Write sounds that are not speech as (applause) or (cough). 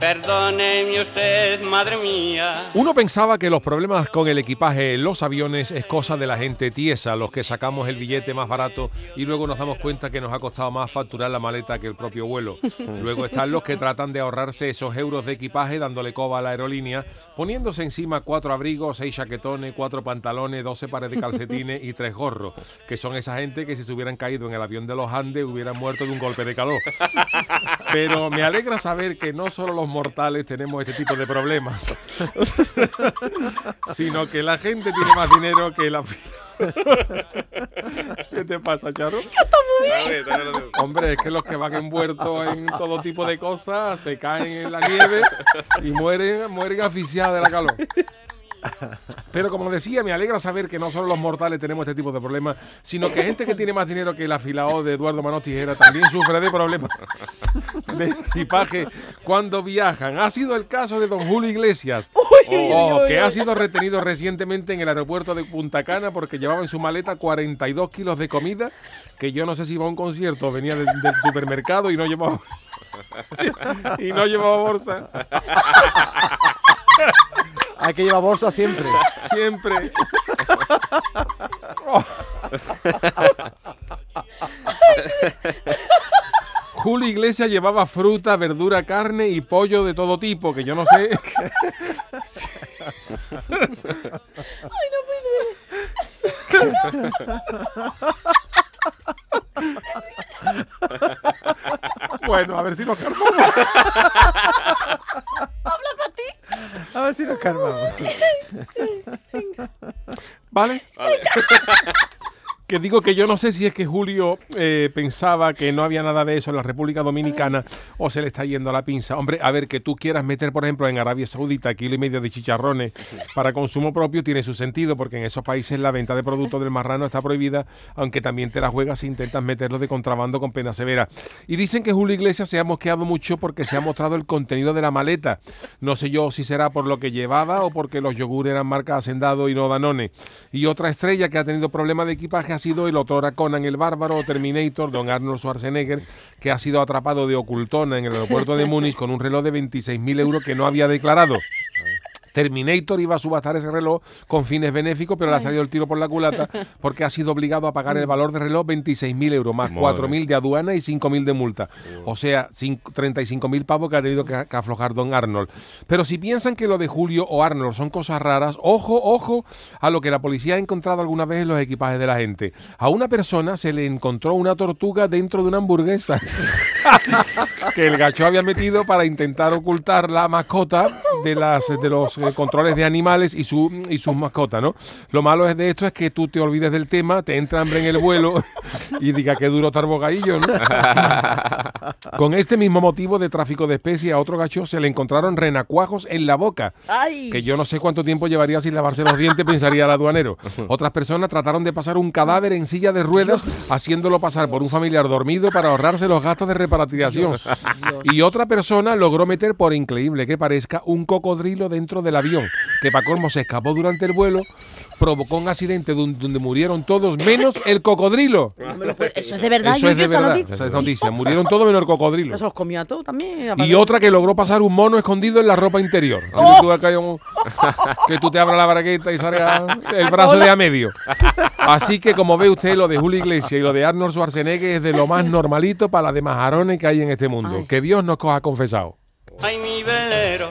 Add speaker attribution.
Speaker 1: Perdóneme usted, madre mía.
Speaker 2: Uno pensaba que los problemas con el equipaje en los aviones es cosa de la gente tiesa, los que sacamos el billete más barato y luego nos damos cuenta que nos ha costado más facturar la maleta que el propio vuelo. (laughs) Luego están los que tratan de ahorrarse esos euros de equipaje dándole coba a la aerolínea, poniéndose encima cuatro abrigos, seis chaquetones, cuatro pantalones, doce pares de calcetines y tres gorros, que son esa gente que si se hubieran caído en el avión de los Andes hubieran muerto de un golpe de calor. (laughs) Pero me alegra saber que no solo los mortales tenemos este tipo de problemas, (laughs) sino que la gente tiene más dinero que la ¿Qué te pasa, Charo? Hombre, es que los que van envueltos en todo tipo de cosas se caen en la nieve y mueren, mueren asfixiados de la calor. Pero como decía, me alegra saber que no solo los mortales tenemos este tipo de problemas, sino que gente que tiene más dinero que el afilado de Eduardo Manos Tijera también sufre de problemas de equipaje cuando viajan. Ha sido el caso de don Julio Iglesias, (laughs) oh, que ha sido retenido recientemente en el aeropuerto de Punta Cana porque llevaba en su maleta 42 kilos de comida, que yo no sé si iba a un concierto o venía del, del supermercado y no llevaba... (laughs) y no llevaba bolsa. (laughs)
Speaker 3: Hay que llevar bolsa siempre.
Speaker 2: Siempre. (laughs) Julio Iglesias llevaba fruta, verdura, carne y pollo de todo tipo, que yo no sé.
Speaker 4: Ay, no
Speaker 2: Bueno, a ver si nos calmamos.
Speaker 4: Habla para ti.
Speaker 3: A ver si nos calmamos.
Speaker 2: ¿Vale? (laughs) que digo que yo no sé si es que Julio eh, pensaba que no había nada de eso en la República Dominicana o se le está yendo a la pinza. Hombre, a ver, que tú quieras meter, por ejemplo, en Arabia Saudita kilo y medio de chicharrones para consumo propio tiene su sentido, porque en esos países la venta de productos del marrano está prohibida, aunque también te la juegas si intentas meterlo de contrabando con pena severa. Y dicen que Julio Iglesias se ha mosqueado mucho porque se ha mostrado el contenido de la maleta. No sé yo si será por lo que llevaba o porque los yogures eran marca Hacendado y no Danone. Y otra estrella que ha tenido problemas de equipaje ha sido el otrora Conan el Bárbaro Terminator, don Arnold Schwarzenegger, que ha sido atrapado de ocultona en el aeropuerto de Múnich con un reloj de 26.000 euros que no había declarado. Terminator iba a subastar ese reloj con fines benéficos, pero le ha salido el tiro por la culata (laughs) porque ha sido obligado a pagar el valor del reloj 26.000 euros, más 4.000 de aduana y 5.000 de multa. O sea, 35.000 pavos que ha tenido que, que aflojar don Arnold. Pero si piensan que lo de Julio o Arnold son cosas raras, ojo, ojo a lo que la policía ha encontrado alguna vez en los equipajes de la gente. A una persona se le encontró una tortuga dentro de una hamburguesa (laughs) que el gacho había metido para intentar ocultar la mascota de las de los eh, controles de animales y su y sus mascotas, ¿no? Lo malo es de esto es que tú te olvides del tema, te entra hambre en el vuelo (laughs) y diga que duro estar bocadillo, ¿no? (laughs) Con este mismo motivo de tráfico de especies a otro gacho se le encontraron renacuajos en la boca,
Speaker 4: Ay.
Speaker 2: que yo no sé cuánto tiempo llevaría sin lavarse los dientes, pensaría el aduanero. (laughs) Otras personas trataron de pasar un cadáver en silla de ruedas haciéndolo pasar por un familiar dormido para ahorrarse los gastos de repatriación. Y otra persona logró meter, por increíble que parezca, un cocodrilo dentro del avión, que para colmo se escapó durante el vuelo, provocó un accidente donde, donde murieron todos, menos el cocodrilo.
Speaker 4: Puedo- Eso es de verdad,
Speaker 2: Eso es de
Speaker 4: esa
Speaker 2: verdad,
Speaker 4: noticia.
Speaker 2: esa es noticia. Murieron todos menos el cocodrilo.
Speaker 4: ¿Se los comió a todos también?
Speaker 2: Y otra que logró pasar un mono escondido en la ropa interior.
Speaker 4: ¡Oh!
Speaker 2: Tú un- que tú te abras la bragueta y salga el brazo de a medio. Así que como ve usted, lo de Julio Iglesias y lo de Arnold Schwarzenegger es de lo más normalito para las demás majarones que hay en este mundo.
Speaker 4: Ay.
Speaker 2: Que Dios nos coja confesado.
Speaker 1: Ay, mi velero,